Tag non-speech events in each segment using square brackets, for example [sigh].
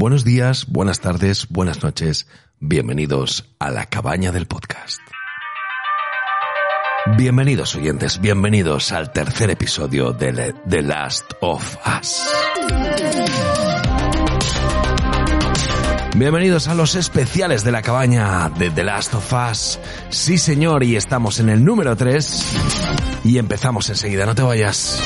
Buenos días, buenas tardes, buenas noches. Bienvenidos a la cabaña del podcast. Bienvenidos oyentes, bienvenidos al tercer episodio de The Last of Us. Bienvenidos a los especiales de la cabaña de The Last of Us. Sí señor, y estamos en el número 3 y empezamos enseguida, no te vayas.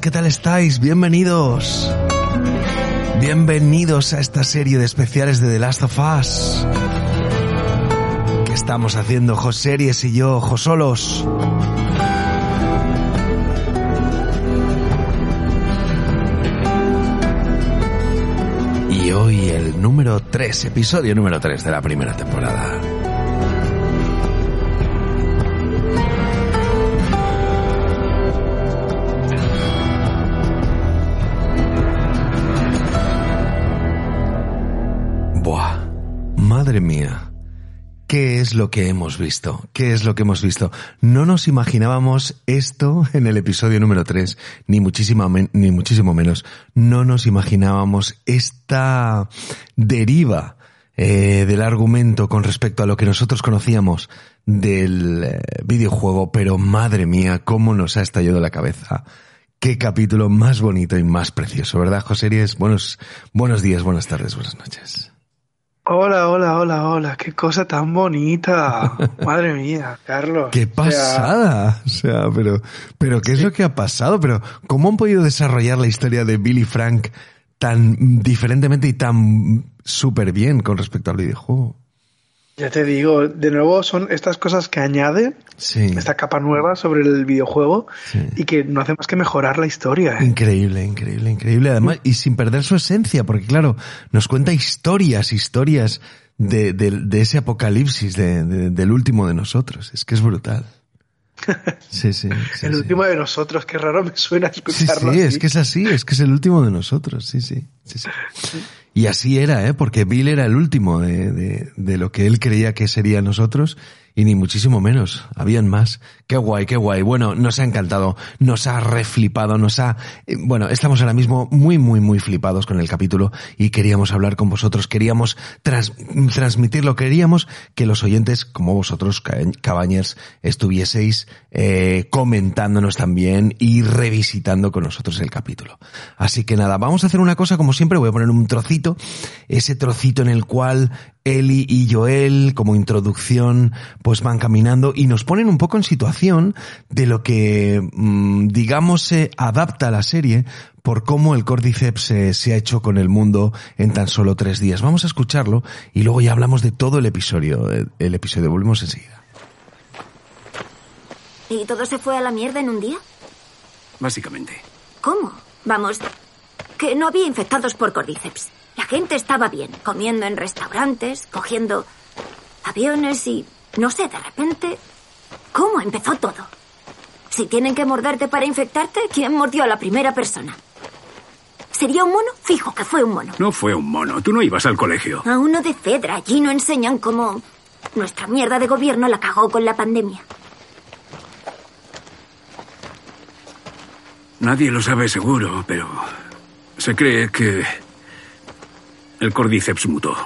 ¿Qué tal estáis? Bienvenidos. Bienvenidos a esta serie de especiales de The Last of Us. ¿Qué estamos haciendo Joseries y yo, Josolos? Y hoy el número 3, episodio número 3 de la primera temporada. Madre mía. ¿Qué es lo que hemos visto? ¿Qué es lo que hemos visto? No nos imaginábamos esto en el episodio número 3, ni muchísimo, men- ni muchísimo menos. No nos imaginábamos esta deriva eh, del argumento con respecto a lo que nosotros conocíamos del eh, videojuego, pero madre mía, cómo nos ha estallado la cabeza. Qué capítulo más bonito y más precioso, ¿verdad, Joseries? Buenos, buenos días, buenas tardes, buenas noches. Hola, hola, hola, hola, qué cosa tan bonita. [laughs] Madre mía, Carlos. ¡Qué O sea, pasada! O sea, pero, pero ¿qué es lo que ha pasado? Pero, ¿cómo han podido desarrollar la historia de Billy Frank tan diferentemente y tan súper bien con respecto al videojuego? Ya te digo, de nuevo son estas cosas que añade Sí. esta capa nueva sobre el videojuego Sí. y que no hace más que mejorar la historia. ¿eh? Increíble, increíble, increíble. Además, y sin perder su esencia, porque claro, nos cuenta historias, historias de, de- de ese apocalipsis, de- de- del último de nosotros. Es que es brutal. [laughs] Sí, sí. sí, el sí. último de nosotros, qué raro me suena Sí, escucharlo. sí, así. es que es así, es que es el último de nosotros, sí, sí, sí, sí. [laughs] Y así era, ¿eh? Porque Bill era el último de, de, de lo que él creía que sería nosotros y ni muchísimo menos, habían más. Qué guay, qué guay. Bueno, nos ha encantado, nos ha reflipado, nos ha... eh, Bueno, estamos ahora mismo muy, muy, muy flipados con el capítulo y queríamos hablar con vosotros, queríamos trans- transmitirlo, queríamos que los oyentes, como vosotros, ca- cabañers, estuvieseis eh, comentándonos también y revisitando con nosotros el capítulo. Así que nada, vamos a hacer una cosa, como siempre, voy a poner un trocito, ese trocito en el cual Eli y Joel, como introducción, van caminando y nos ponen un poco en situación de lo que, mm, digamos, se adapta a la serie por cómo el Cordyceps se, se ha hecho con el mundo en tan solo tres días. Vamos a escucharlo y luego ya hablamos de todo el episodio. El, el episodio, volvemos enseguida. ¿Y todo se fue a la mierda en un día? Básicamente. ¿Cómo? Vamos, que no había infectados por cordyceps. La gente estaba bien, comiendo en restaurantes, cogiendo aviones y... No sé, de repente... ¿Cómo empezó todo? Si tienen que morderte para infectarte, ¿quién mordió a la primera persona? ¿Sería un mono? Fijo que fue un mono. No fue un mono. Tú no ibas al colegio. A uno de Fedra. Allí no enseñan cómo nuestra mierda de gobierno la cagó con la pandemia. Nadie lo sabe seguro, pero se cree que el cordyceps mutó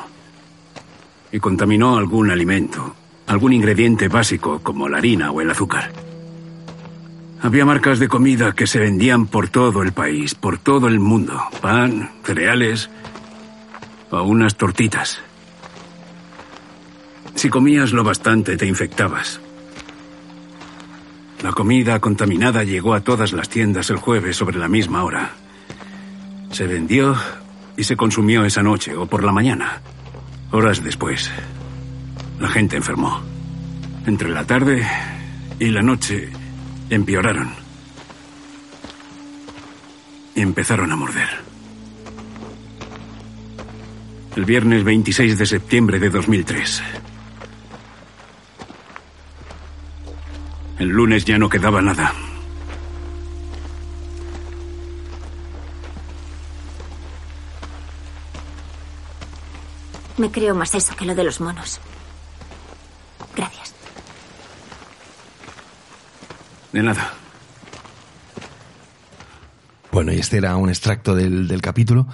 y contaminó algún alimento, algún ingrediente básico como la harina o el azúcar. Había marcas de comida que se vendían por todo el país, por todo el mundo. Pan, cereales o unas tortitas. Si comías lo bastante te infectabas. La comida contaminada llegó a todas las tiendas el jueves sobre la misma hora. Se vendió y se consumió esa noche o por la mañana. Horas después, la gente enfermó. Entre la tarde y la noche empeoraron. y empezaron a morder. El viernes 26 de septiembre de 2003. El lunes ya no quedaba nada. Me creo más eso que lo de los monos. Gracias. De nada. Bueno, y este era un extracto del, del capítulo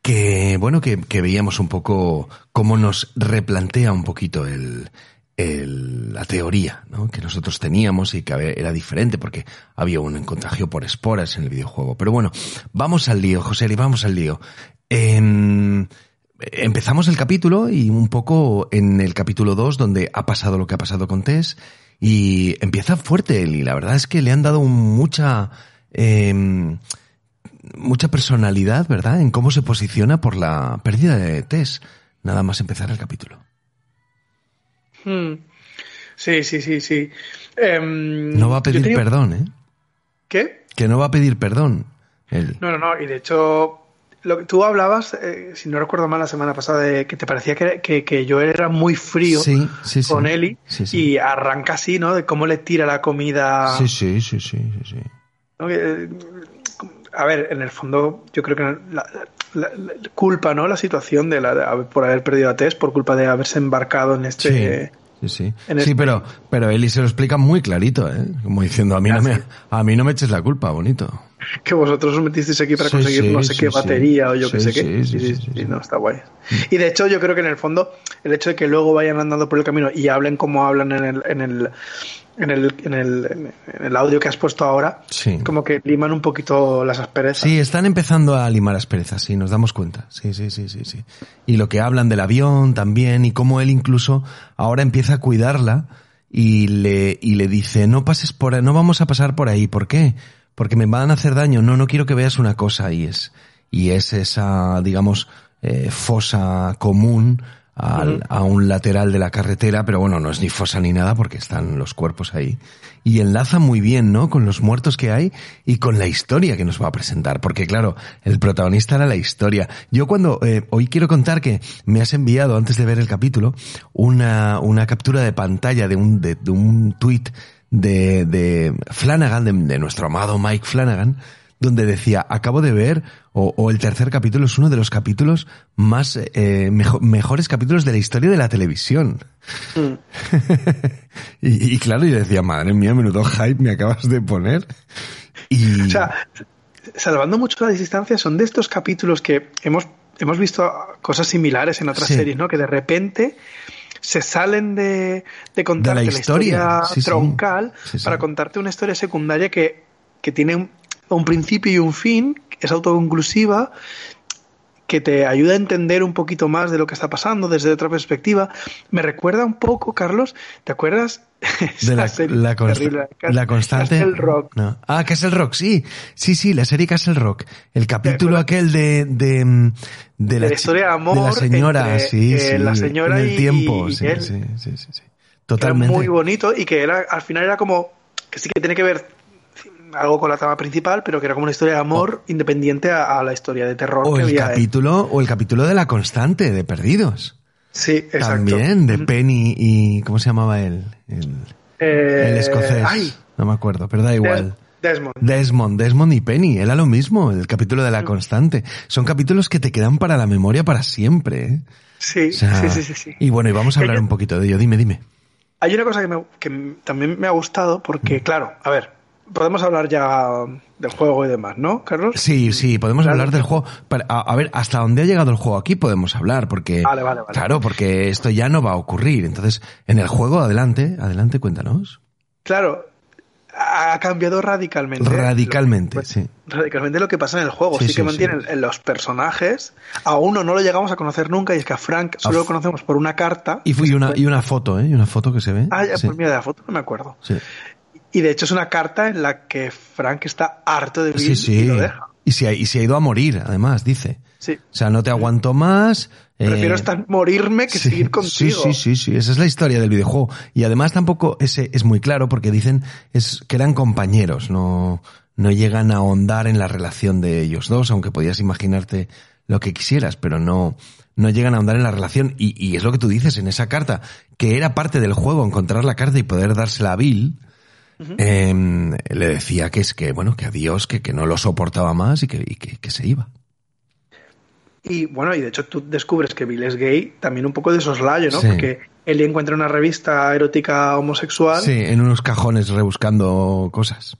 que, bueno, que, que, veíamos un poco cómo nos replantea un poquito el, el, la teoría ¿no? que nosotros teníamos y que era diferente porque había un contagio por esporas en el videojuego. Pero bueno, vamos al lío, José, y vamos al lío. Empezamos el capítulo y un poco en el capítulo 2 donde ha pasado lo que ha pasado con Tess y empieza fuerte él y la verdad es que le han dado mucha eh, mucha personalidad, ¿verdad? En cómo se posiciona por la pérdida de Tess. Nada más empezar el capítulo. Hmm. Sí, sí, sí, sí. Eh, no va a pedir tenía... perdón, ¿eh? ¿Qué? Que no va a pedir perdón. Él. No, no, no. Y de hecho, lo que tú hablabas, eh, si no recuerdo mal la semana pasada, de que te parecía que, que, que yo era muy frío sí, sí, sí. con Eli y arranca así, ¿no? De cómo le tira la comida. Sí, sí, sí, sí, sí. ¿no? A ver, en el fondo, yo creo que la, la, la culpa, ¿no? La situación de la, de, por haber perdido a Tess, por culpa de haberse embarcado en este. Sí, sí. En sí, este... pero, pero Eli se lo explica muy clarito, ¿eh? Como diciendo, a mí, no me, a mí no me eches la culpa, bonito que vosotros os metisteis aquí para sí, conseguir sí, no sé sí, qué batería o yo qué sé qué. Sí, no, está guay. Y de hecho, yo creo que en el fondo, el hecho de que luego vayan andando por el camino y hablen como hablan en el, en el, en el, en el, en el audio que has puesto ahora, como que liman un poquito las asperezas. Sí, están empezando a limar asperezas, sí, nos damos cuenta. Sí, sí, sí, sí, sí. Y lo que hablan del avión también y cómo él incluso ahora empieza a cuidarla y le, y le dice, no pases por ahí, no vamos a pasar por ahí. ¿Por qué? porque me van a hacer daño. No, no quiero que veas una cosa y es, y es esa, digamos, eh, fosa común al, uh -huh. a un lateral de la carretera, pero bueno, no es ni fosa ni nada porque están los cuerpos ahí. Y enlaza muy bien, ¿no? Con los muertos que hay y con la historia que nos va a presentar, porque claro, el protagonista era la historia. Yo cuando, eh, hoy quiero contar que me has enviado, antes de ver el capítulo, una, una captura de pantalla de un, de, de un tuit de, de Flanagan, de, de, nuestro amado Mike Flanagan, donde decía, acabo de ver, o, o el tercer capítulo es uno de los capítulos más, eh, mejo, mejores capítulos de la historia de la televisión. Mm. [laughs] y, y, claro, yo decía, madre mía, menudo hype me acabas de poner. Y... O sea, salvando mucho las distancias, son de estos capítulos que hemos, hemos visto cosas similares en otras sí. series, ¿no? Que de repente se salen de, de contarte de la historia, la historia sí, troncal sí. Sí, para contarte una historia secundaria que, que tiene un, principio y un fin, es autoconclusiva, que te ayuda a entender un poquito más de lo que está pasando desde otra perspectiva. Me recuerda un poco, Carlos, ¿te acuerdas? [laughs] de la, terrible, la, constante. Castle Rock. No. Ah, Castle Rock, sí. Sí, sí, la serie Castle Rock. El capítulo aquel de, de, de, de la, historia de amor. De la señora, entre, sí, eh, sí. La señora en el tiempo, y sí, él. sí, sí, sí, sí. Totalmente. Era muy bonito y que era, al final era como, que sí que tiene que ver algo con la trama principal, pero que era como una historia de amor o, independiente a, a, la historia de terror o que el había. Capítulo, o el capítulo de la constante, de Perdidos. Sí, exacto. También, de Penny y. ¿Cómo se llamaba él? El, eh, el escocés. Ay. No me acuerdo, pero da igual. Desmond. Desmond, Desmond y Penny, era lo mismo, el capítulo de la constante. Son capítulos que te quedan para la memoria para siempre. ¿eh? Sí, o sea, sí, sí, sí, sí, Y bueno, y vamos a hablar un poquito de ello. Dime, dime. Hay una cosa que, me, que también me ha gustado porque, claro, a ver, podemos hablar ya del juego y demás, ¿no, Carlos? Sí, sí, podemos claro. hablar del juego. A, a, ver, hasta dónde ha llegado el juego aquí podemos hablar, porque. Vale, vale, vale. Claro, porque esto ya no va a ocurrir. Entonces, en el juego, adelante, adelante, cuéntanos. Claro, ha cambiado radicalmente. Radicalmente, lo, sí. Radicalmente lo que pasa en el juego. Sí, sí que sí, mantienen sí. los personajes. A uno no lo llegamos a conocer nunca y es que a Frank solo a lo conocemos por una carta. Y, y, una, y una foto, ¿eh? Y una foto que se ve. Ah, ya, pues mira, de la foto no me acuerdo. Y de hecho es una carta en la que Frank está harto de Bill sí, sí. y lo deja. Y se, ha, y se ha ido a morir, además, dice. Sí. O sea, no te aguanto más. Prefiero eh, estar morirme que sí, seguir contigo. Sí, sí, sí, sí, esa es la historia del videojuego. Y además tampoco ese es muy claro porque dicen es que eran compañeros, no, no llegan a ahondar en la relación de ellos dos, aunque podías imaginarte lo que quisieras, pero no, no llegan a ahondar en la relación. Y, y, es lo que tú dices en esa carta, que era parte del juego encontrar la carta y poder dársela a Bill. Eh, le decía que es que, bueno, que adiós, que, que no lo soportaba más y que, y que, que se iba. Y bueno, y de hecho tú descubres que Bill es gay también un poco de soslayo, ¿no? Sí. Porque él encuentra una revista erótica homosexual. Sí, en unos cajones rebuscando cosas.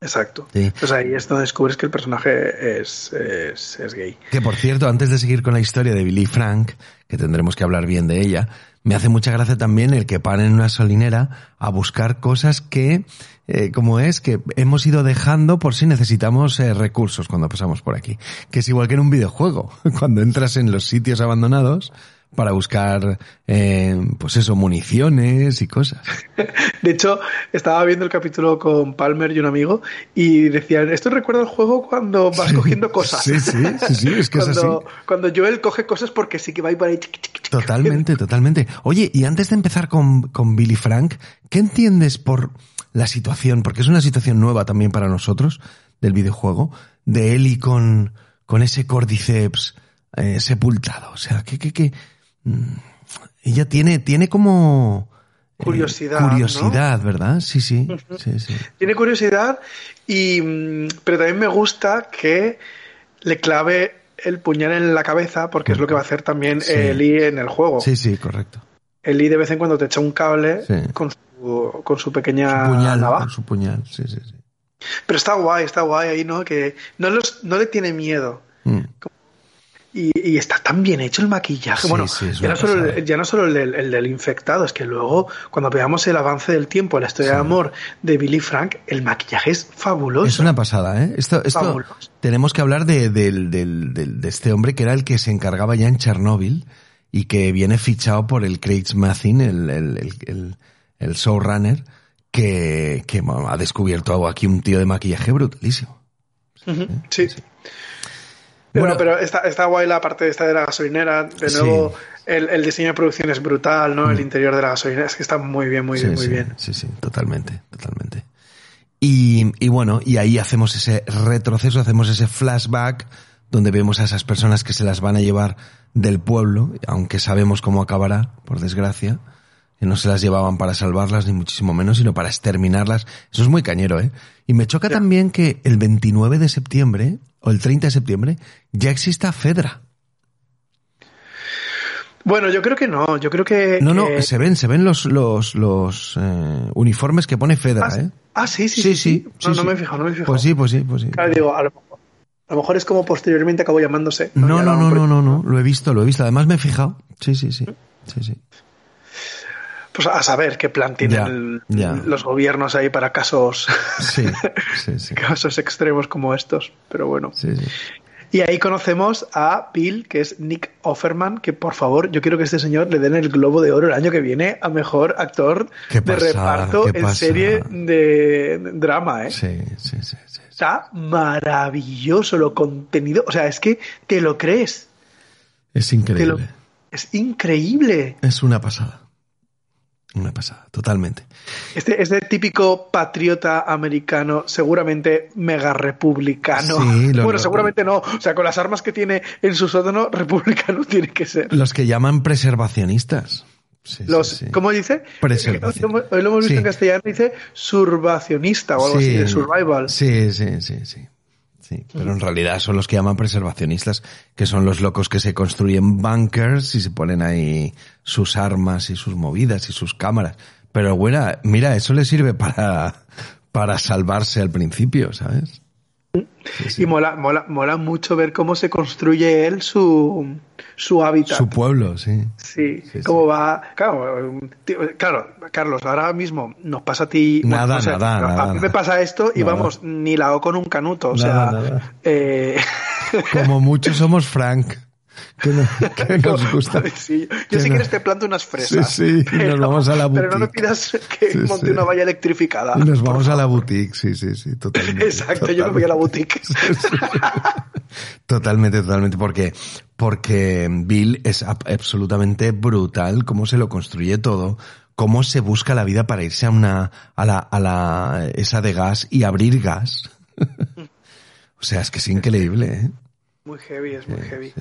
Exacto. Sí. Entonces ahí es donde descubres que el personaje es, es, es, gay. Que por cierto, antes de seguir con la historia de Billy Frank, que tendremos que hablar bien de ella, me hace mucha gracia también el que paren en una solinera a buscar cosas que, eh, como es, que hemos ido dejando por si necesitamos eh, recursos cuando pasamos por aquí. Que es igual que en un videojuego. [laughs] Cuando entras en los sitios abandonados, para buscar, eh, pues eso, municiones y cosas. [laughs] De hecho, estaba viendo el capítulo con Palmer y un amigo y decían, esto recuerda el juego cuando vas sí, cogiendo cosas. Sí, sí, sí, sí es que cuando, es así. Cuando Joel coge cosas porque sí que va a ir por ahí. Totalmente, totalmente. Oye, y antes de empezar con, con Billy Frank, ¿qué entiendes por la situación? Porque es una situación nueva también para nosotros del videojuego, de Ellie con, con ese cordyceps eh, sepultado. O sea, ¿qué, qué, qué? Ella tiene, tiene como curiosidad. Eh, curiosidad, ¿no? ¿verdad? Sí, sí, -huh. sí, sí. Tiene curiosidad y pero también me gusta que le clave el puñal en la cabeza porque es lo que va a hacer también sí. Eli en el juego. Sí, sí, correcto. Eli de vez en cuando te echa un cable con, su, con su pequeña su puñal, navaja. Con su puñal, sí, sí, sí. Pero está guay, está guay ahí, ¿no? Que no, los, no le tiene miedo. Mm. Y, y, está tan bien hecho el maquillaje. Sí, bueno, sí, ya, no solo, el, ya, no solo, el del, el del, infectado, es que luego, cuando veamos el avance del tiempo, la historia sí. de amor de Billy Frank, el maquillaje es fabuloso. Es una pasada, ¿eh? Esto, esto tenemos que hablar de, de, de, este hombre que era el que se encargaba ya en Chernóbil y que viene fichado por el Craig Mathin, el, el, showrunner, que, ha descubierto aquí un tío de maquillaje brutalísimo. Uh -huh. sí. Sí. Bueno, pero está, está guay la parte esta de la gasolinera. De nuevo, sí. el, el, diseño de producción es brutal, ¿no? Mm. El interior de la gasolinera es que está muy bien, muy sí, bien, muy sí, bien. Sí, sí, totalmente, totalmente. Y, y bueno, y ahí hacemos ese retroceso, hacemos ese flashback donde vemos a esas personas que se las van a llevar del pueblo, aunque sabemos cómo acabará, por desgracia, que no se las llevaban para salvarlas, ni muchísimo menos, sino para exterminarlas. Eso es muy cañero, ¿eh? Y me choca también que el 29 de septiembre, o el 30 de septiembre, ya exista Fedra. Bueno, yo creo que no, yo creo que... No, no, que- se ven, se ven los, los, los eh, uniformes que pone Fedra, Ah, ¿eh? ah, sí, sí, Sí, sí. sí. No, no me he fijado, no me he fijado. Pues sí, pues sí, pues sí. Claro, digo, a lo, mejor- a lo mejor es como posteriormente acabó llamándose. No, no, lo- no, no, no, no, lo he visto, lo he visto. Además me he fijado. Sí, sí, sí. Sí, sí. Pues a saber qué plan tienen los gobiernos ahí para casos, Sí, [laughs] sí, sí. casos extremos como estos. Pero bueno. Y ahí conocemos a Bill, que es Nick Offerman, que por favor, yo quiero que este señor le den el Globo de Oro el año que viene a mejor actor de reparto en serie de drama, ¿eh? Sí, sí, sí, sí. Está maravilloso lo contenido. O sea, es que te lo crees. Es lo- increíble. es increíble. Es una pasada. Una pasada, totalmente. Este, este típico patriota americano, seguramente mega republicano. Sí, lo- bueno, seguramente no. O sea, con las armas que tiene en su sótano, [laughs] republicano tiene que ser. Los que llaman preservacionistas. Sí, Los, sí, sí. ¿Cómo dice? Preservación. Hoy lo, hemos visto en castellano, dice survacionista o algo Sí. así, de survival. Sí, sí, sí, sí. Sí, pero en realidad son los que llaman preservacionistas, que son los locos que se construyen bunkers y se ponen ahí sus armas y sus movidas y sus cámaras. Pero bueno, mira, eso le sirve para, para salvarse al principio, ¿sabes? Sí, sí. Y mola, mola, mola mucho ver cómo se construye él su, su hábitat. Su pueblo, sí. Sí, Sí, cómo va. Claro, tío, claro, Carlos, ahora mismo nos pasa a ti. Nada, o sea, nada, a nada, mí me pasa esto y Nada. vamos, ni la hago con un canuto. O sea, eh, [laughs] Como muchos somos Frank, que, no- [laughs] que nos gusta. sí, yo si no- quieres te planto unas fresas. Sí, sí, y nos vamos a la Pero no me boutique. pidas que Sí, monte sí. una valla electrificada. Y nos vamos a la boutique, sí, sí, sí, totalmente. Exacto, yo me voy a la boutique. [laughs] Totalmente, totalmente, porque, porque Bill es ab- absolutamente brutal cómo se lo construye todo, cómo se busca la vida para irse a una, a la, a la, esa de gas y abrir gas. [laughs] o sea, es que es increíble, ¿eh? Muy heavy, es muy heavy.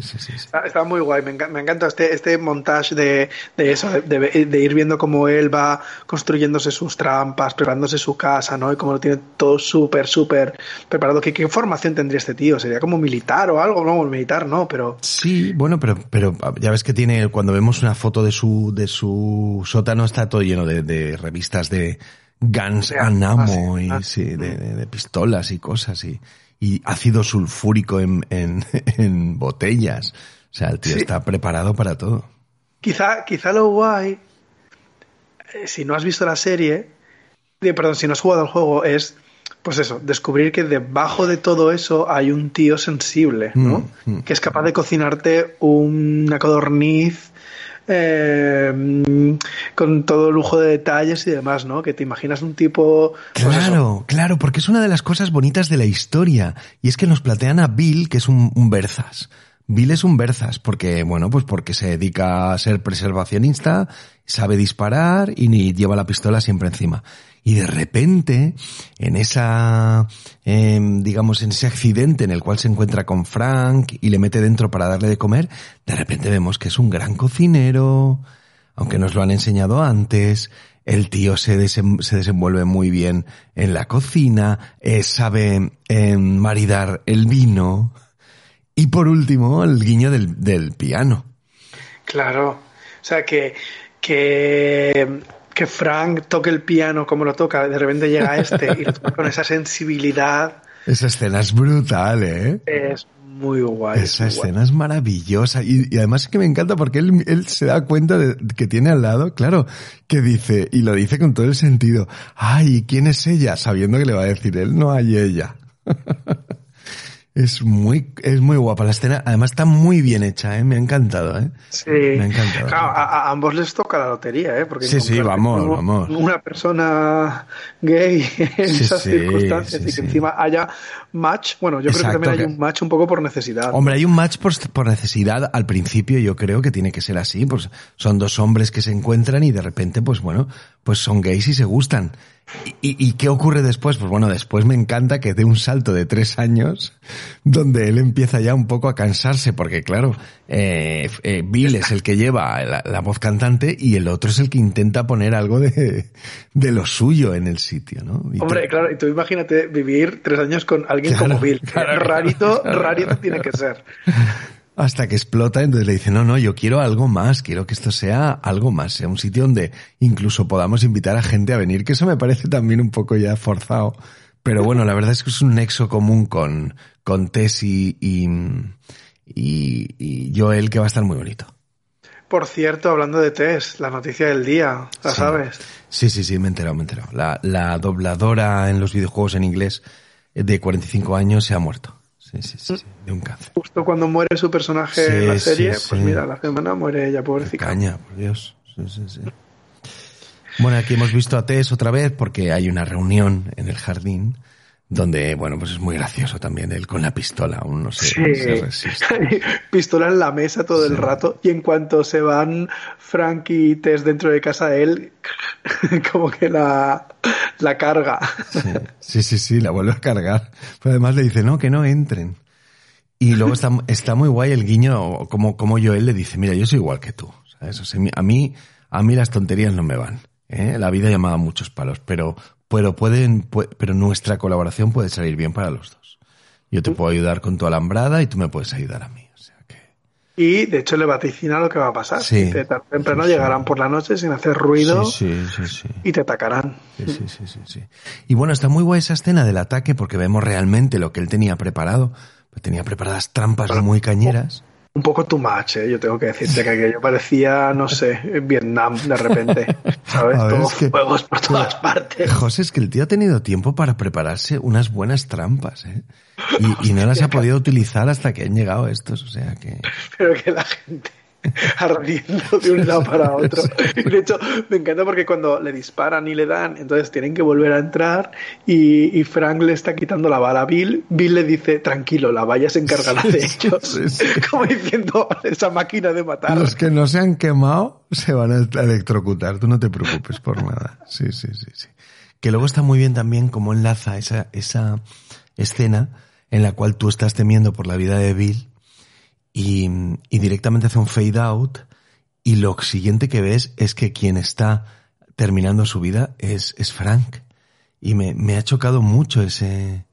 Está, muy guay, me, encanta, este, este montaje de, eso, de, ir viendo cómo él va construyéndose sus trampas, preparándose su casa, ¿no? Y cómo lo tiene todo súper, súper preparado. ¿Qué, ¿Qué, formación tendría este tío? ¿Sería como militar o algo? No, militar no, pero... Sí, bueno, pero, pero ya ves que tiene, cuando vemos una foto de su, de su sótano está todo lleno de, revistas de guns and ammo y sí, de, pistolas y cosas y y ácido sulfúrico en, [laughs] en, botellas. O sea, el tío está preparado para todo. Quizá, quizá lo guay, eh, si no has visto la serie, perdón, si no has jugado al juego, es, pues eso, descubrir que debajo de todo eso hay un tío sensible, ¿no? Mm, mm. Que es capaz de cocinarte una codorniz eh, con todo lujo de detalles y demás, ¿no? Que te imaginas un tipo... Pues claro, claro, porque es una de las cosas bonitas de la historia. Y es que nos platean a Bill, que es un, un Berzas. Bill es un Berzas, porque, bueno, pues porque se dedica a ser preservacionista, sabe disparar y lleva la pistola siempre encima y de repente, en esa, em, digamos, en ese accidente en el cual se encuentra con Frank y le mete dentro para darle de comer, de repente vemos que es un gran cocinero, aunque nos lo han enseñado antes, el tío se, se desenvuelve muy bien en la cocina, eh, sabe em, maridar el vino y por último el guiño del, del piano. Claro, o sea que, que que Frank toque el piano como lo toca, de repente llega este y lo toca con esa sensibilidad. Esa escena es brutal, ¿eh? Es muy guay. Esa escena es maravillosa y, además es que me encanta porque él, él se da cuenta de que tiene al lado, claro, que dice, y lo dice con todo el sentido, ay, ¿quién es ella? Sabiendo que le va a decir él, no hay ella. [laughs] Es muy, es muy guapa la escena. Además está muy bien hecha, ¿eh? Me ha encantado, ¿eh? Sí. Me ha encantado. a, ambos les toca la lotería, ¿eh? Porque sí, sí, vamos, vamos. Una persona gay [laughs] en esas circunstancias y que encima haya match. Bueno, yo creo que también hay un match un poco por necesidad. Hombre, hay un match por, por, necesidad al principio. Yo creo que tiene que ser así. Pues son dos hombres que se encuentran y de repente, pues bueno, pues son gays y se gustan. ¿Y, qué ocurre después? Pues bueno, después me encanta que dé un salto de tres años donde él empieza ya un poco a cansarse porque claro, eh, eh, Bill es el que lleva la, voz cantante y el otro es el que intenta poner algo de, de lo suyo en el sitio, ¿no? Hombre, claro, y tú imagínate vivir tres años con alguien como Bill. rarito, rarito tiene que ser hasta que explota, entonces le dice, no, no, yo quiero algo más, quiero que esto sea algo más, sea un sitio donde incluso podamos invitar a gente a venir, que eso me parece también un poco ya forzado. Pero bueno, la verdad es que es un nexo común con, con Tess y, y, y, Joel que va a estar muy bonito. Por cierto, hablando de Tess, la noticia del día, ¿la sabes? Sí, sí, sí, me he enterado, me he enterado. La, la dobladora en los videojuegos en inglés de 45 años se ha muerto. Sí, sí, sí, de un cáncer. Justo cuando muere su personaje en la serie, pues mira, la semana muere ella, pobrecita. Caña, por Dios. Sí, sí, sí. Bueno, aquí hemos visto a Tess otra vez porque hay una reunión en el jardín donde, bueno, pues es muy gracioso también él con la pistola, aún no sé, sí. [laughs] pistola en la mesa todo el rato y en cuanto se van Frank y Tess dentro de casa de él, [laughs] como que la, la carga. Sí, sí, sí, la vuelve a cargar. Pero además le dice, no, que no entren. Y luego está, está muy guay el guiño, como, como Joel le dice, mira, yo soy igual que tú. ¿sabes? a mí, a mí las tonterías no me van. ¿eh? La vida llamaba muchos palos, pero, pero pueden, pero nuestra colaboración puede salir bien para los dos. Yo te puedo ayudar con tu alambrada y tú me puedes ayudar a mí. O sea que... Y de hecho le vaticina lo que va a pasar. Sí. temprano llegarán por la noche sin hacer ruido y te atacarán. Sí, sí, sí, sí, Y bueno, está muy guay esa escena del ataque porque vemos realmente lo que él tenía preparado. Tenía preparadas trampas muy cañeras un poco too much, ¿eh? yo tengo que decirte que aquello parecía, no sé, Vietnam de repente, ¿sabes? [laughs] Todos fuegos por todas partes. José, es que el tío ha tenido tiempo para prepararse unas buenas trampas, ¿eh? Y, y no las ha [laughs] podido utilizar hasta que han llegado estos, o sea que... Pero que la gente [laughs] ardiendo de un lado para otro. De hecho, me encanta porque cuando le disparan y le dan, entonces tienen que volver a entrar y, Frank le está quitando la bala a Bill. Bill le dice, tranquilo, la valla se encargará de [laughs] ellos. [laughs] Como diciendo, esa máquina de matar. Los que no se han quemado se van a electrocutar, tú no te preocupes por nada. Sí, sí, sí, sí. Que luego está muy bien también cómo enlaza esa, esa escena en la cual tú estás temiendo por la vida de Bill y, y directamente hace un fade out y lo siguiente que ves es que quien está terminando su vida es, es Frank. Y me, me ha chocado mucho ese,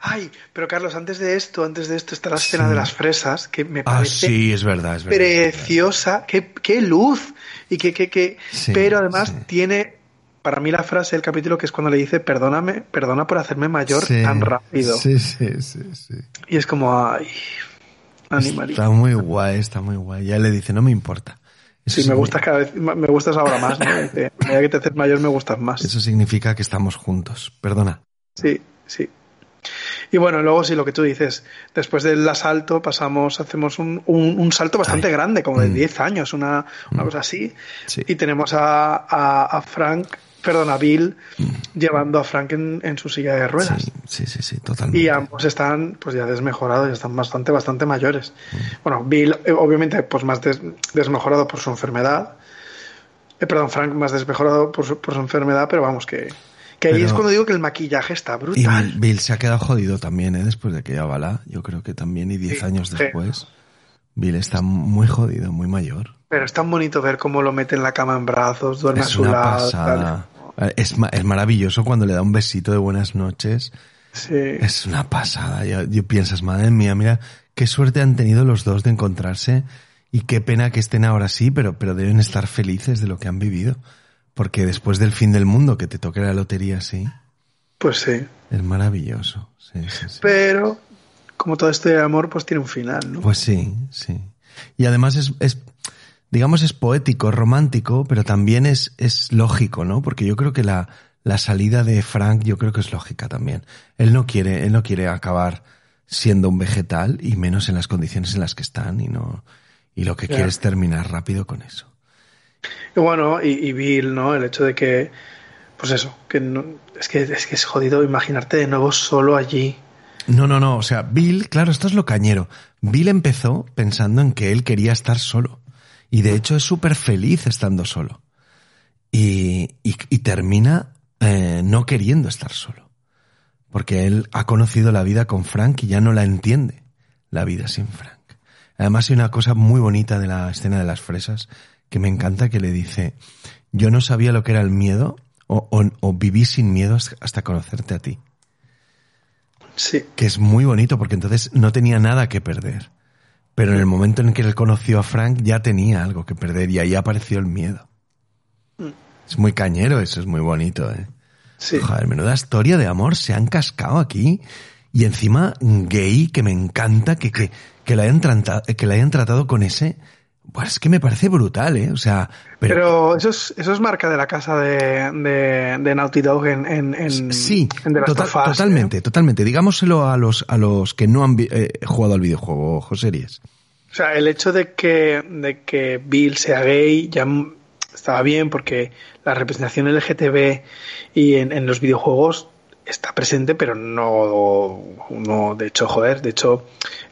Ay, pero Carlos, antes de esto, antes de esto está la escena de las fresas, que me Ah, parece sí, es verdad, es verdad. preciosa, Qué, qué luz, y que, que, que... Sí, pero además tiene, para mí la frase del capítulo que es cuando le dice, perdóname, perdona por hacerme mayor Sí, tan rápido. Sí, sí, sí, sí. Y es como, ay, animalito. Está muy guay, está muy guay. Ya le dice, no me importa. Eso Sí, me gustas cada vez, me gustas ahora más, ¿no? [laughs] Dice, a medida que te haces mayor me gustas más. Eso significa que estamos juntos. Perdona. Sí, sí. Y bueno, luego sí, lo que tú dices, después del asalto pasamos, hacemos un, un- un salto bastante Ay. grande, como de Mm. 10 años, una, una cosa así. Sí. Y tenemos a, a, a Frank, perdón, a Bill, llevando a Frank en, en su silla de ruedas. Sí, sí, sí, sí, totalmente. Y ambos están pues ya desmejorados, ya están bastante, bastante mayores. Bueno, Bill, eh, obviamente, pues más des- desmejorado por su enfermedad. Eh, perdón, Frank más desmejorado por su, por su enfermedad, pero vamos, que, que ahí es cuando digo que el maquillaje está Y brutal. Bill, Bill se ha quedado jodido también, ¿eh? Después de que ya bala. Yo creo que también, y 10 Sí, años sí. después. Bill está muy jodido, muy mayor. Pero es tan bonito ver cómo lo mete en la cama en brazos, duerme a su una lado. pasada. Es, ma- es maravilloso cuando le da un besito de buenas noches. Sí. Es una pasada. Yo, yo piensas, madre mía, mira, qué suerte han tenido los dos de encontrarse y qué pena que estén ahora sí, pero, pero deben estar felices de lo que han vivido. Porque después del fin del mundo, que te toque la lotería así, Pues sí. es maravilloso. Sí, sí, sí. Pero, como todo este amor, pues tiene un final, ¿no? Pues sí, sí. Y además es, es digamos, es poético, es romántico, pero también es, es lógico, ¿no? Porque yo creo que la, la salida de Frank, yo creo que es lógica también. Él no quiere, él no quiere acabar siendo un vegetal y menos en las condiciones en las que están y no, y lo que quiere es terminar rápido con eso. Y bueno, y, y Bill, ¿no? El hecho de que, pues eso, que no, es que es que es jodido imaginarte de nuevo solo allí. No, no, no. O sea, Bill, claro, esto es lo cañero. Bill empezó pensando en que él quería estar solo. Y de hecho es súper feliz estando solo. Y, y, y termina eh, no queriendo estar solo. Porque él ha conocido la vida con Frank y ya no la entiende. La vida sin Frank. Además hay una cosa muy bonita de la escena de las fresas que me encanta que le dice, yo no sabía lo que era el miedo o, o- o viví sin miedo hasta- hasta conocerte a ti Sí. que es muy bonito porque entonces no tenía nada que perder. Pero en el momento en que él conoció a Frank ya tenía algo que perder y ahí apareció el miedo. Es muy cañero, eso es muy bonito, ¿eh? Sí. Joder, menuda historia de amor se han cascado aquí. Y encima gay, que me encanta que, que, que, la, hayan que la hayan tratado con ese... Pues es que me parece brutal, ¿eh? O sea, pero... Pero, eso, es, eso es marca de la casa de, de, de Naughty Dog en, en, en, Sí, en The Last total- of Us, ¿eh? totalmente, totalmente. Digámoselo a los, a los que no han eh, jugado al videojuego, José Ries. O sea, el hecho de que, de que Bill sea gay ya estaba bien porque la representación LGTB y en, en los videojuegos está presente, pero no, no, de hecho, joder, de hecho,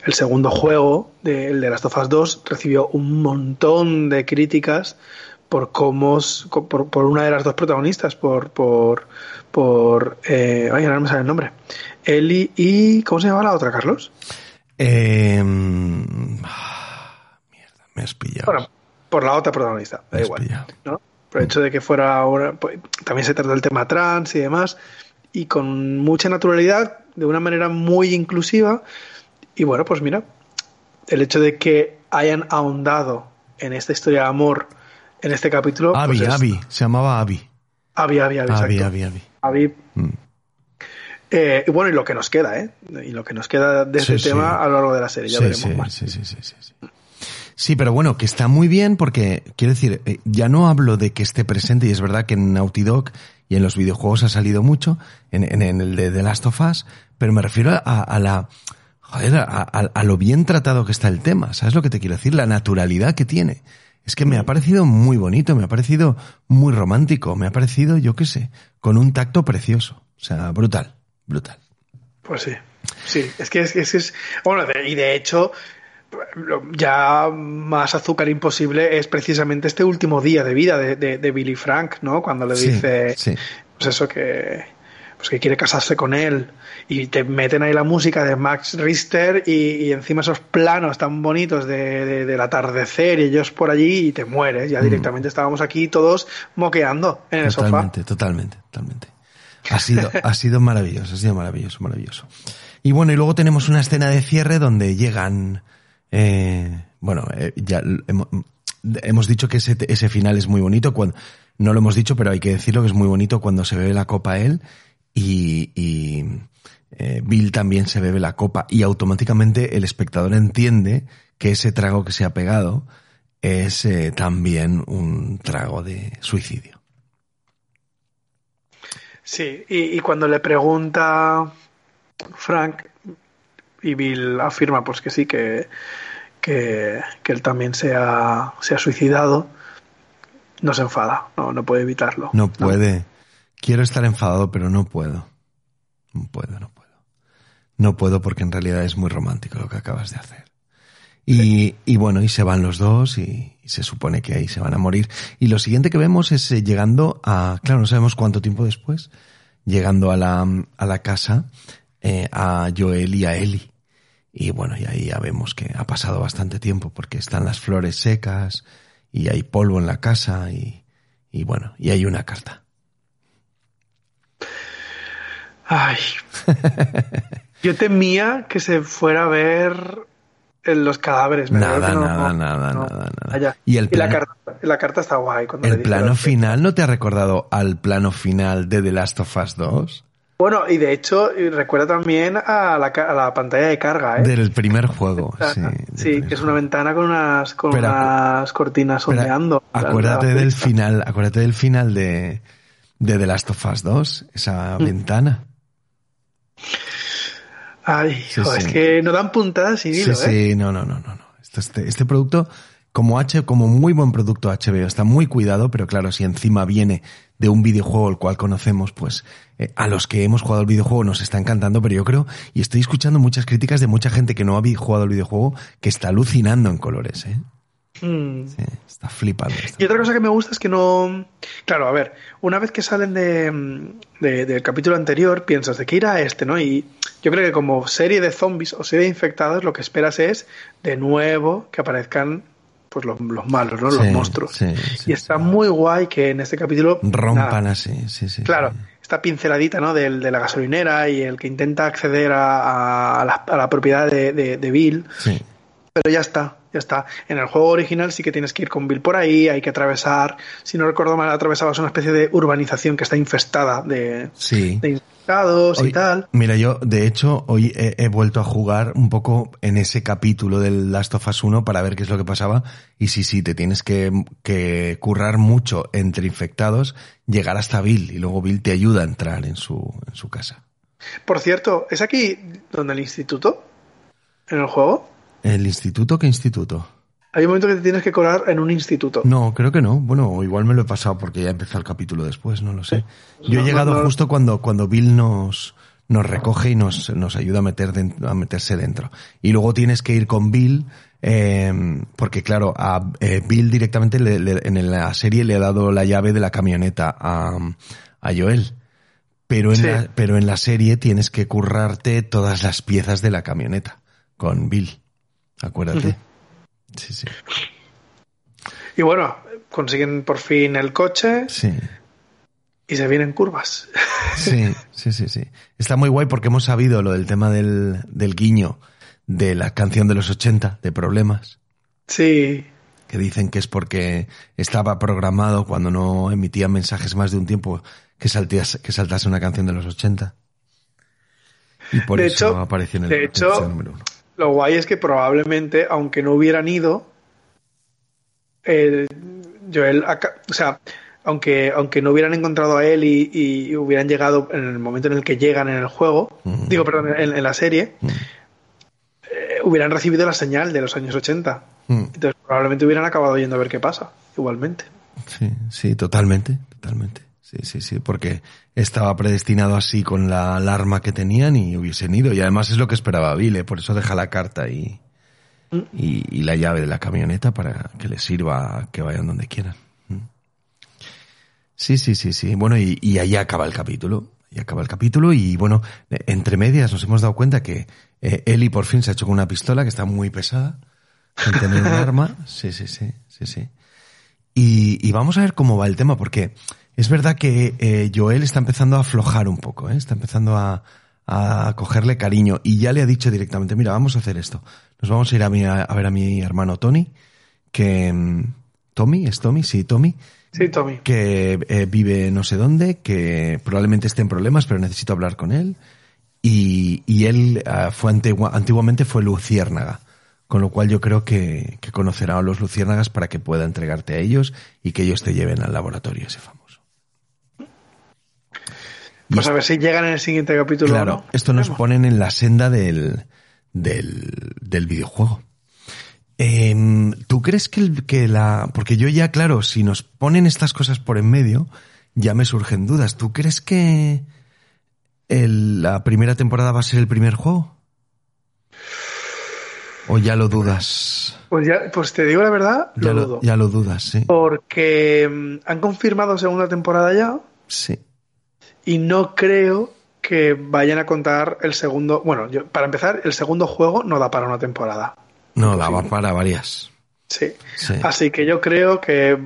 el segundo juego, de, el de Last of Us 2, recibió un montón de críticas por cómo, por, por una de las dos protagonistas, por, por, por, eh, ay, ahora no me sale el nombre, Ellie y, ¿cómo se llama la otra, Carlos? Eh, ah, mierda, me has pillado. Bueno, por la otra protagonista, da igual. pillado. ¿no? Por el hecho de que fuera ahora, pues, también se trata del tema trans y demás, y con mucha naturalidad, de una manera muy inclusiva. Y bueno, pues mira, el hecho de que hayan ahondado en esta historia de amor en este capítulo. Abby, pues es- Abby, se llamaba Abby. Abby, Abby, Abby, Abby, exacto. Abby, Abby. Abby. Mm. Eh, y bueno, y lo que nos queda, ¿eh? Y lo que nos queda de Sí, este sí. tema a lo largo de la serie, ya Sí, veremos más. sí, sí, sí, sí, sí. Pero bueno, que está muy bien porque, quiero decir, eh, ya no hablo de que esté presente, y es verdad que en Naughty Dog y en los videojuegos ha salido mucho, en, en- en el de The Last of Us, pero me refiero a, a la, joder, a, a- a lo bien tratado que está el tema, ¿sabes lo que te quiero decir? La naturalidad que tiene. Es que me ha parecido muy bonito, me ha parecido muy romántico, me ha parecido, yo qué sé, con un tacto precioso. O sea, brutal, brutal. Pues sí, sí, es que es, es, es- bueno, y de hecho, ya más azúcar imposible es precisamente este último día de vida de, de, de Billy Frank, ¿no? Cuando le Sí, dice, sí. pues eso que, pues que quiere casarse con él y te meten ahí la música de Max Richter y, encima esos planos tan bonitos de, del atardecer y ellos por allí y te mueres. Ya mm. directamente estábamos aquí todos moqueando en el sofá. Totalmente, totalmente, totalmente. Ha sido, ha sido maravilloso, ha sido maravilloso, maravilloso. Y bueno, y luego tenemos una escena de cierre donde llegan, eh, bueno, eh, ya hemos, dicho que ese, final es muy bonito no lo hemos dicho, pero hay que decirlo que es muy bonito cuando se bebe la copa él y, eh, Bill también se bebe la copa y automáticamente el espectador entiende que ese trago que se ha pegado es eh, también un trago de suicidio. Sí, y, cuando le pregunta Frank y Bill afirma pues que sí, que, que, él también se ha, se ha, suicidado, no se enfada, no, no puede evitarlo. No puede. Quiero estar enfadado, pero no puedo. No puedo, no puedo. No puedo porque en realidad es muy romántico lo que acabas de hacer. Y, y bueno, y se van los dos y, se supone que ahí se van a morir. Y lo siguiente que vemos es eh, llegando a, claro, no sabemos cuánto tiempo después, llegando a la, a la casa eh, a Joel y a Eli. Y bueno, y ahí ya vemos que ha pasado bastante tiempo porque están las flores secas y hay polvo en la casa y, y bueno, y hay una carta. Ay. Yo temía que se fuera a ver en los cadáveres. Nada, nada, nada, nada, nada, Y, el la, carta, está guay. ¿El plano final no te ha recordado al plano final de The Last of Us 2? Bueno, y de hecho recuerda también a la, pantalla de carga, ¿eh? Del primer juego, [laughs] sí. Sí, que es una ventana con unas, con unas cortinas ondeando. Acuérdate del final, acuérdate del final de, de The Last of Us 2, esa mm. ventana. Ay, es que no dan puntadas y Sí, sí, ¿eh? no, no, no, no. Este, este producto, como H, como muy buen producto HBO, está muy cuidado, pero claro, si encima viene de un videojuego el cual conocemos, pues eh, a los que hemos jugado el videojuego nos está encantando, pero yo creo, y estoy escuchando muchas críticas de mucha gente que no ha jugado el videojuego, que está alucinando en colores, ¿eh? Hmm. Sí, está flipando. y otra cosa que me gusta es que no. Claro, a ver, una vez que salen de, del capítulo anterior, piensas de que ir a este, ¿no? Y yo creo que como serie de zombies o serie de infectados, lo que esperas es de nuevo que aparezcan pues los, malos, ¿no? los monstruos. y está muy guay que en este capítulo. Rompan así, sí, sí. Claro, esta pinceladita, ¿no? De, de, la gasolinera y el que intenta acceder a, la, propiedad de, de, de Bill. Sí. Pero ya está, ya está. En el juego original sí que tienes que ir con Bill por ahí, hay que atravesar, si no recuerdo mal, atravesabas una especie de urbanización que está infestada de, de infectados y tal. Mira, yo de hecho hoy he, vuelto a jugar un poco en ese capítulo del Last of Us 1 para ver qué es lo que pasaba y sí, sí, te tienes que, que currar mucho entre infectados, llegar hasta Bill y luego Bill te ayuda a entrar en su, en su casa. Por cierto, ¿es aquí donde el instituto? ¿En el juego? ¿El instituto qué instituto? Hay un momento que te tienes que colar en un instituto. No, creo que no. Bueno, igual me lo he pasado porque ya empezó el capítulo después, no lo sé. Yo he llegado justo cuando, cuando Bill nos, nos recoge y nos, nos ayuda a, meter a meterse dentro. Y luego tienes que ir con Bill, eh, porque claro, a eh, Bill directamente en la serie le ha dado la llave de la camioneta a, a Joel. Pero en, la, pero en la serie tienes que currarte todas las piezas de la camioneta con Bill. Acuérdate. Sí, sí. Y bueno, consiguen por fin el coche. Sí. Y se vienen curvas. [laughs] Sí, sí, sí, sí. Está muy guay porque hemos sabido lo del tema del, del guiño de la canción de los 80, de Problemas. Sí. Que dicen que es porque estaba programado cuando no emitía mensajes más de un tiempo que, saltías, que saltase una canción de los 80. Y por eso apareció en el, de hecho, número uno. Lo guay es que probablemente, aunque no hubieran ido, el Joel, o sea, aunque, aunque no hubieran encontrado a él y, hubieran llegado en el momento en el que llegan en el juego, digo, perdón, en, la serie, eh, hubieran recibido la señal de los años 80. Entonces probablemente hubieran acabado yendo a ver qué pasa, igualmente. Sí, sí, totalmente, totalmente. Sí, sí, sí, porque estaba predestinado así con la alarma que tenían y hubiesen ido. Y además es lo que esperaba Vile, por eso deja la carta y, y, la llave de la camioneta para que les sirva que vayan donde quieran. Sí, sí, sí, sí. Bueno, y, y ahí acaba el capítulo. y acaba el capítulo y bueno, entre medias nos hemos dado cuenta que eh, Eli por fin se ha hecho con una pistola que está muy pesada, con tener un arma. [laughs] Sí, sí, sí, sí, sí. Y, vamos a ver cómo va el tema, porque es verdad que eh, Joel está empezando a aflojar un poco, ¿eh? está empezando a, a cogerle cariño y ya le ha dicho directamente, mira, vamos a hacer esto. Nos vamos a ir a, a, ver a mi hermano Tony, que... Mm, Tommy, ¿es Tommy? Sí, Tommy. Sí, Tommy. Que eh, vive no sé dónde, que probablemente esté en problemas, pero necesito hablar con él. Y, y él ah, fue antiguamente fue Luciérnaga. Con lo cual yo creo que, que, conocerá a los luciérnagas para que pueda entregarte a ellos y que ellos te lleven al laboratorio ese famoso. Pues a ver si llegan en el siguiente capítulo. Claro, esto nos ponen en la senda del, del, del videojuego. Em, ¿Tú crees que, que la... Porque yo ya, claro, si nos ponen estas cosas por en medio, ya me surgen dudas. ¿Tú crees que la primera temporada va a ser el primer juego? ¿O ya lo dudas? Pues ya, pues te digo la verdad, ya lo, dudo. Ya lo dudas, sí. Porque mm, han confirmado segunda temporada ya. Sí. Y no creo que vayan a contar el segundo. Bueno, para empezar, el segundo juego no da para una temporada. No, daba para varias. Sí. Así que yo creo que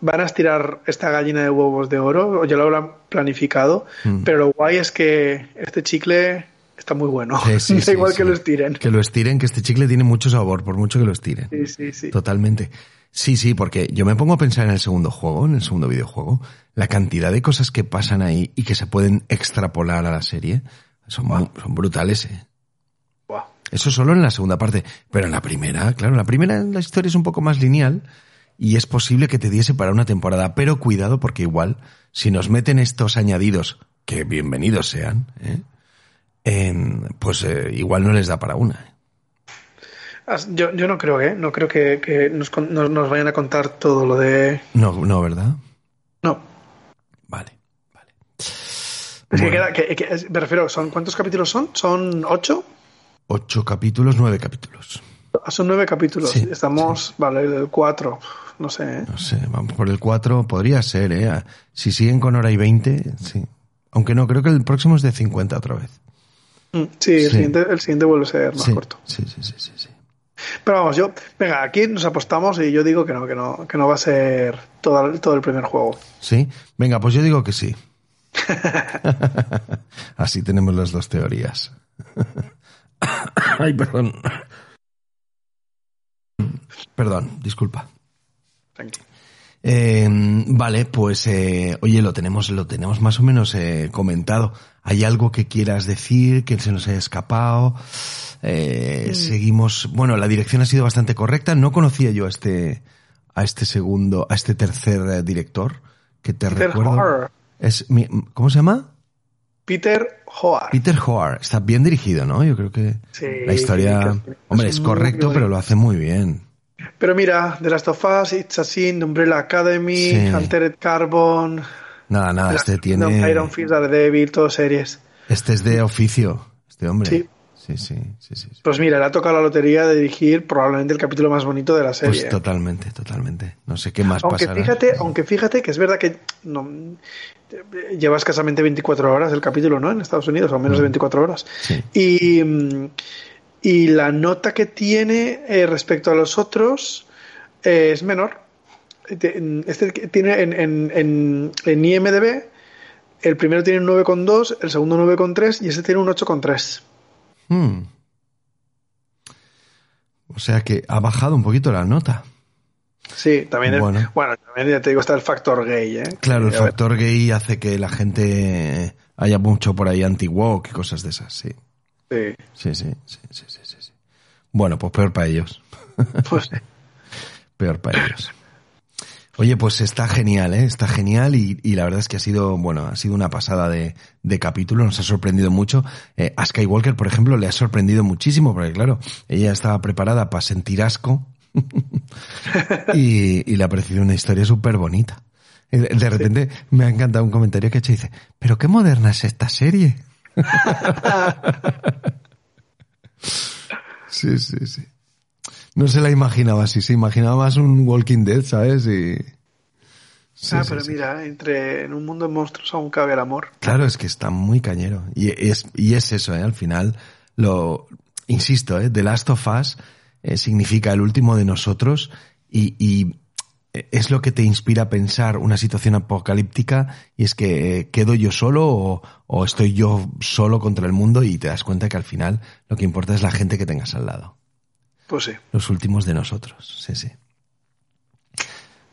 van a estirar esta gallina de huevos de oro, o ya lo habrán planificado, mm. pero lo guay es que este chicle está muy bueno. [laughs] da igual que lo estiren. Que lo estiren, que este chicle tiene mucho sabor, por mucho que lo estiren. Sí, sí, sí. Totalmente. Sí, sí, porque yo me pongo a pensar en el segundo juego, en el segundo videojuego, la cantidad de cosas que pasan ahí y que se pueden extrapolar a la serie son, son brutales. ¿eh? Eso solo en la segunda parte. Pero en la primera, claro, en la primera la historia es un poco más lineal y es posible que te diese para una temporada. Pero cuidado porque igual, si nos meten estos añadidos, que bienvenidos sean, ¿eh? Pues eh, igual no les da para una. ¿eh? Yo, yo no creo, ¿eh? No creo que, nos, nos, vayan a contar todo lo de... No, no, ¿verdad? No. Vale, vale. me refiero, ¿son, ¿cuántos capítulos son? ¿Son ocho? Ocho capítulos, nueve capítulos. Ah, son nueve capítulos. Estamos, vale, el cuatro. No sé. ¿eh? No sé, vamos por el cuatro. Podría ser, ¿eh? Si siguen con hora y veinte, sí. Aunque no, creo que el próximo es de cincuenta otra vez. Sí, el, Siguiente, el siguiente vuelve a ser más corto. Sí, sí, sí, sí, sí. Pero vamos, yo, venga, aquí nos apostamos y yo digo que no, que no, que no va a ser todo, todo el primer juego. Sí, venga, pues yo digo que sí. [laughs] Así tenemos las dos teorías. [coughs] Ay, perdón. Perdón, disculpa. Eh, vale, pues eh, oye, lo tenemos, lo tenemos más o menos eh, comentado. ¿Hay algo que quieras decir que se nos haya escapado? Mm. Seguimos. Bueno, la dirección ha sido bastante correcta. No conocía yo a este, a este segundo, a este tercer director que te recuerdo. Es, ¿Cómo se llama? Peter Hoare. Peter Hoare. Está bien dirigido, ¿no? Yo creo que la historia... hombre, es, correcto, pero lo hace muy bien. Pero mira, The Last of Us, It's a Sin, Umbrella Academy, Altered Carbon... Nada, nada, este tiene... Iron Fist, Daredevil, todo series. Este es de oficio, este hombre. Sí. Sí, sí, sí, sí, Pues mira, le ha tocado la lotería de dirigir probablemente el capítulo más bonito de la serie. Pues totalmente, totalmente. No sé qué más aunque Fíjate, aunque fíjate que es verdad que no, lleva escasamente 24 horas el capítulo, ¿no? En Estados Unidos, o menos de 24 mm. horas. Y, y, la nota que tiene eh, respecto a los otros eh, es menor. Este tiene en, en, en, IMDB, el primero tiene un 9,2, el segundo 9,3 y este tiene un 8,3. Hmm. O sea que ha bajado un poquito la nota. Sí, también bueno. bueno, también ya te digo, está el factor gay, ¿eh? Claro, el factor gay hace que la gente haya mucho por ahí anti-woke y cosas de esas, sí. Sí. Sí, sí, sí, sí, sí, Bueno, pues peor para ellos. Pues [laughs] peor para ellos. Oye, pues está genial, ¿eh? Está genial y, y, la verdad es que ha sido, bueno, ha sido una pasada de, de capítulo, nos ha sorprendido mucho. Eh, a Skywalker, por ejemplo, le ha sorprendido muchísimo porque, claro, ella estaba preparada para sentir asco [laughs] y, y, le ha parecido una historia súper bonita. De repente me ha encantado un comentario que ha hecho y dice, pero qué moderna es esta serie. [laughs] sí, sí, sí. No se la imaginaba así, se imaginaba más un Walking Dead, ¿sabes? Y... ah, pero mira, entre en un mundo de monstruos aún cabe el amor. Claro, es que está muy cañero. Y es, y es eso, ¿eh? al final, lo, insisto, ¿eh? The Last of Us eh, significa el último de nosotros y, y, es lo que te inspira a pensar una situación apocalíptica y es que eh, quedo yo solo o, o, estoy yo solo contra el mundo y te das cuenta que al final lo que importa es la gente que tengas al lado. Pues sí. Los últimos de nosotros, sí, sí.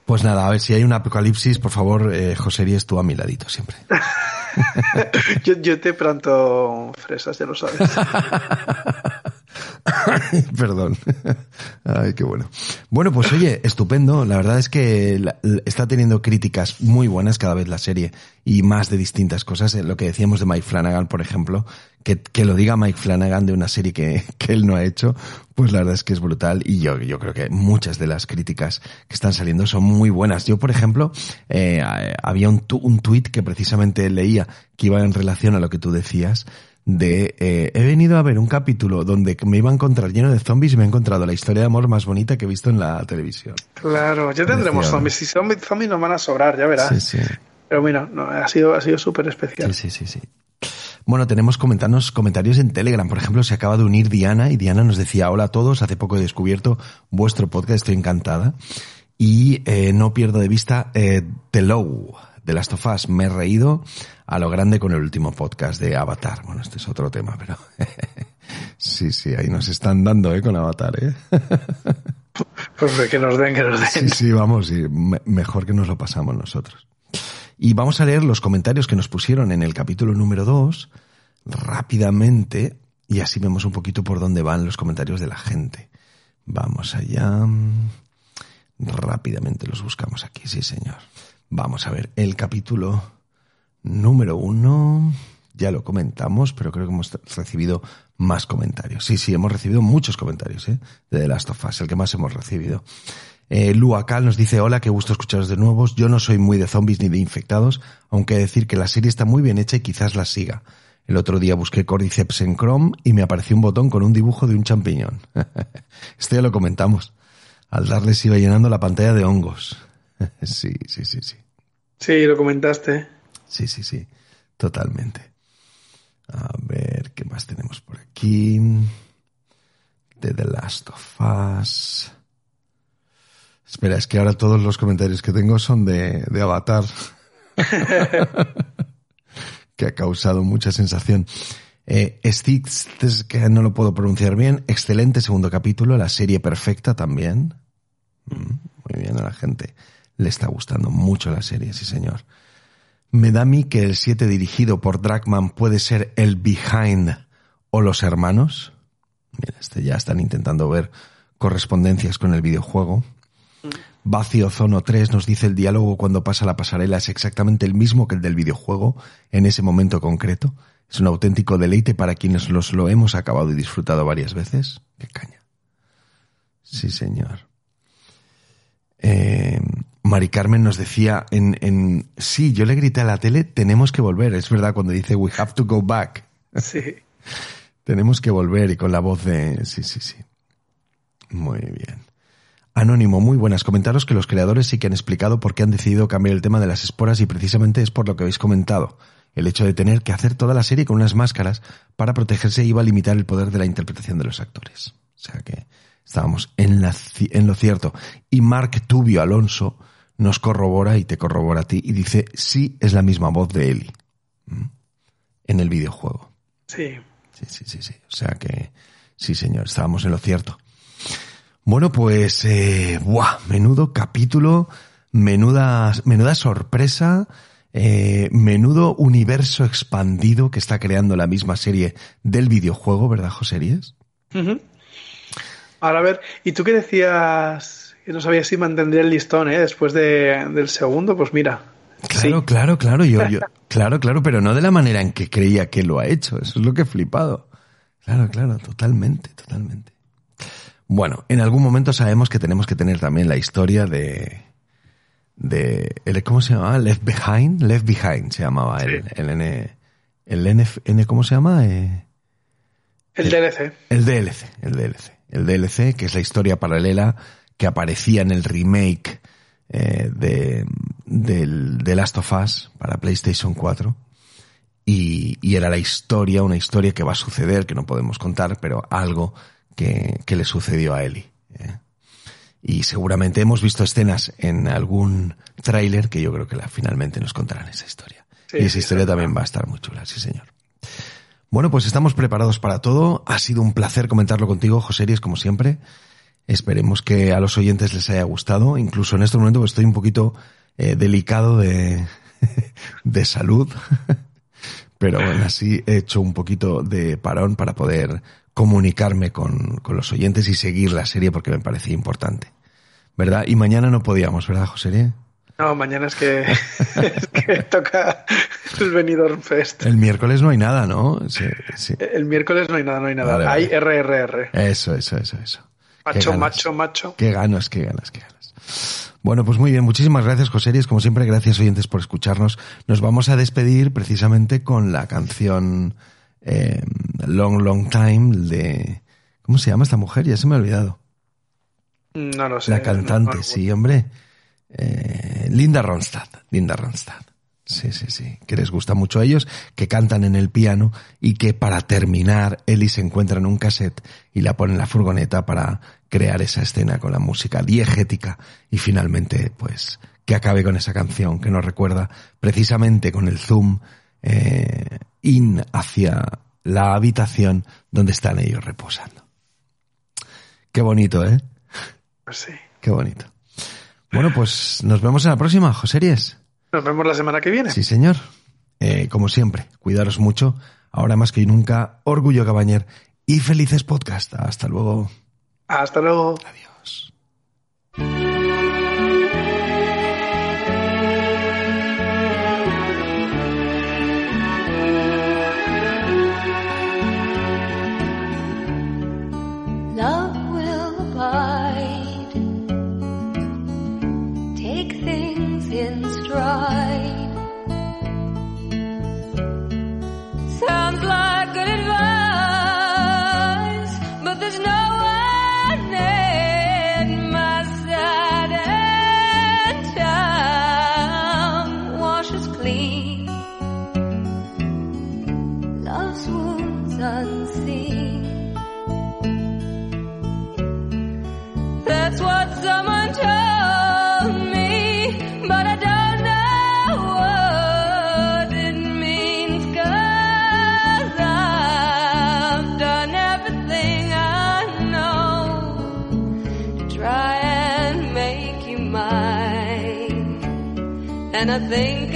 Pues nada, a ver si hay un apocalipsis, por favor, eh, José, eres tú a mi ladito siempre. [laughs] yo, yo te planto fresas, ya lo sabes. [laughs] [laughs] Perdón. Ay, qué bueno. Bueno, pues oye, estupendo. La verdad es que está teniendo críticas muy buenas cada vez la serie y más de distintas cosas. Lo que decíamos de Mike Flanagan, por ejemplo, que, que lo diga Mike Flanagan de una serie que, que él no ha hecho, pues la verdad es que es brutal y yo, yo creo que muchas de las críticas que están saliendo son muy buenas. Yo, por ejemplo, eh, había un, un tuit que precisamente leía que iba en relación a lo que tú decías de eh, he venido a ver un capítulo donde me iba a encontrar lleno de zombies y me he encontrado la historia de amor más bonita que he visto en la televisión. Claro, ya tendremos zombies. Si zombies, zombies nos van a sobrar, ya verás. Sí, sí. Pero mira, no, ha sido ha sido súper especial. Sí, sí, sí, sí. Bueno, tenemos comentarnos comentarios en Telegram. Por ejemplo, se acaba de unir Diana y Diana nos decía, hola a todos, hace poco he descubierto vuestro podcast, estoy encantada. Y eh, no pierdo de vista eh, The Low de Last of Us. Me he reído a lo grande con el último podcast de Avatar. Bueno, este es otro tema, pero [laughs] sí, sí, ahí nos están dando, ¿eh? Con Avatar, ¿eh? [laughs] pues que nos den, que nos den. Sí, sí, vamos, mejor que nos lo pasamos nosotros. Y vamos a leer los comentarios que nos pusieron en el capítulo número 2 rápidamente y así vemos un poquito por dónde van los comentarios de la gente. Vamos allá. Rápidamente los buscamos aquí, sí señor. Vamos a ver, el capítulo número uno, ya lo comentamos, pero creo que hemos recibido más comentarios. Sí, sí, hemos recibido muchos comentarios, ¿eh? De The Last of Us, el que más hemos recibido. Eh, Luacal nos dice, hola, qué gusto escucharos de nuevo. Yo no soy muy de zombies ni de infectados, aunque decir que la serie está muy bien hecha y quizás la siga. El otro día busqué Cordyceps en Chrome y me apareció un botón con un dibujo de un champiñón. [laughs] Esto ya lo comentamos. Al darle se iba llenando la pantalla de hongos. [laughs] sí, sí, sí, sí. Sí, lo comentaste. Sí, sí, sí, totalmente. A ver, ¿qué más tenemos por aquí? De The Last of Us. Espera, es que ahora todos los comentarios que tengo son de, de Avatar. [laughs] [laughs] que ha causado mucha sensación. Eh, que no lo puedo pronunciar bien. Excelente segundo capítulo, la serie perfecta también. Mm, muy bien a la gente le está gustando mucho la serie, sí señor. Me da a mí que el 7 dirigido por Dragman puede ser el Behind o Los Hermanos. Mira, este ya están intentando ver correspondencias con el videojuego. Vacío Zono 3 nos dice el diálogo cuando pasa la pasarela es exactamente el mismo que el del videojuego en ese momento concreto. Es un auténtico deleite para quienes los lo hemos acabado y disfrutado varias veces. Qué caña. Sí, señor. Eh, Mari Carmen nos decía en, en, sí, yo le grité a la tele, tenemos que volver. Es verdad cuando dice we have to go back. [laughs] Sí. tenemos que volver y con la voz de, sí, sí, sí. Muy bien. Anónimo, muy buenas. Comentaros que los creadores sí que han explicado por qué han decidido cambiar el tema de las esporas y precisamente es por lo que habéis comentado. El hecho de tener que hacer toda la serie con unas máscaras para protegerse iba a limitar el poder de la interpretación de los actores. O sea que estábamos en, la, en lo cierto. Y Mark Tubio Alonso, nos corrobora y te corrobora a ti y dice, sí, es la misma voz de Eli en el videojuego. Sí. Sí, sí, sí, sí. O sea que, sí, señor, estábamos en lo cierto. Bueno, pues, eh, ¡buah! Menudo capítulo, menuda, menuda sorpresa, eh, menudo universo expandido que está creando la misma serie del videojuego, ¿verdad, José Ríes? Ahora, a ver, ¿y tú qué decías no sabía si mantendría el listón, ¿eh? Después de, del segundo, pues mira. Claro, claro, claro, yo, yo, [laughs] claro, claro, pero no de la manera en que creía que lo ha hecho. Eso es lo que he flipado. Claro, claro, totalmente, totalmente. Bueno, en algún momento sabemos que tenemos que tener también la historia de, de, ¿cómo se llamaba? Left Behind, Left Behind se llamaba el, el N, el N, ¿cómo se llama? Eh, el, DLC. El DLC, el DLC. El DLC, que es la historia paralela que aparecía en el remake eh, de, del, de Last of Us para PlayStation 4 y, y, era la historia, una historia que va a suceder, que no podemos contar, pero algo que, que le sucedió a Ellie. ¿eh? Y seguramente hemos visto escenas en algún tráiler que yo creo que la, finalmente nos contarán esa historia. y esa historia también va a estar muy chula, sí señor. Bueno, pues estamos preparados para todo. Ha sido un placer comentarlo contigo, José Ries, como siempre. Esperemos que a los oyentes les haya gustado. Incluso en este momento estoy un poquito eh, delicado de, [laughs] de salud. [laughs] Pero bueno, así he hecho un poquito de parón para poder comunicarme con, con los oyentes y seguir la serie porque me parecía importante. ¿Verdad? Y mañana no podíamos, ¿verdad, José? No, mañana es que, [laughs] es que toca el Benidorm Fest. El miércoles no hay nada, ¿no? Sí, sí. El miércoles no hay nada, no hay nada. Vale, hay. RRR. Eso, eso, eso, eso. Macho, macho, macho. Qué ganas, qué ganas, qué ganas. Bueno, pues muy bien. Muchísimas gracias, José Como siempre, gracias, oyentes, por escucharnos. Nos vamos a despedir precisamente con la canción eh, Long, Long Time de... ¿Cómo se llama esta mujer? Ya se me ha olvidado. No lo sé. La cantante, no, no, sí, hombre. Eh, Linda Ronstadt. Linda Ronstadt. Sí, sí, sí. Que les gusta mucho a ellos, que cantan en el piano y que para terminar Ellie se encuentra en un cassette y la pone en la furgoneta para crear esa escena con la música diegética y finalmente, pues, que acabe con esa canción que nos recuerda precisamente con el zoom eh, in hacia la habitación donde están ellos reposando. Qué bonito, ¿eh? Pues sí. Qué bonito. Bueno, pues nos vemos en la próxima, Joseries. Nos vemos la semana que viene. Sí, señor. Eh, como siempre, cuidaros mucho. Ahora más que nunca, Orgullo Cabañer y felices podcast. Hasta luego. Hasta luego. Adiós. Wounds unseen. That's what someone told me, but I don't know what it means. Cause I've done everything I know to try and make you mine. And I think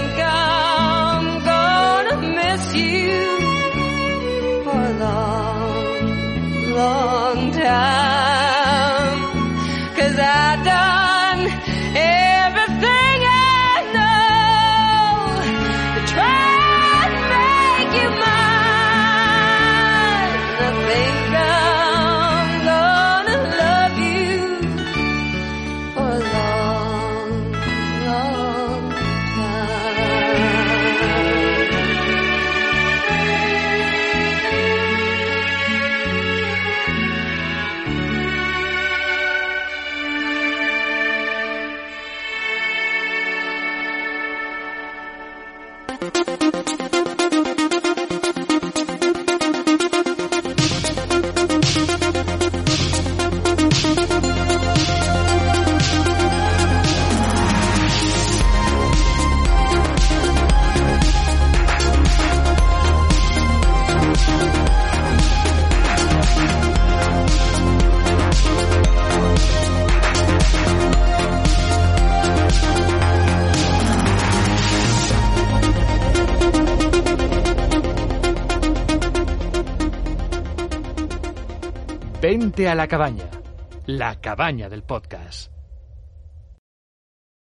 i long time. A la cabaña, la cabaña del podcast.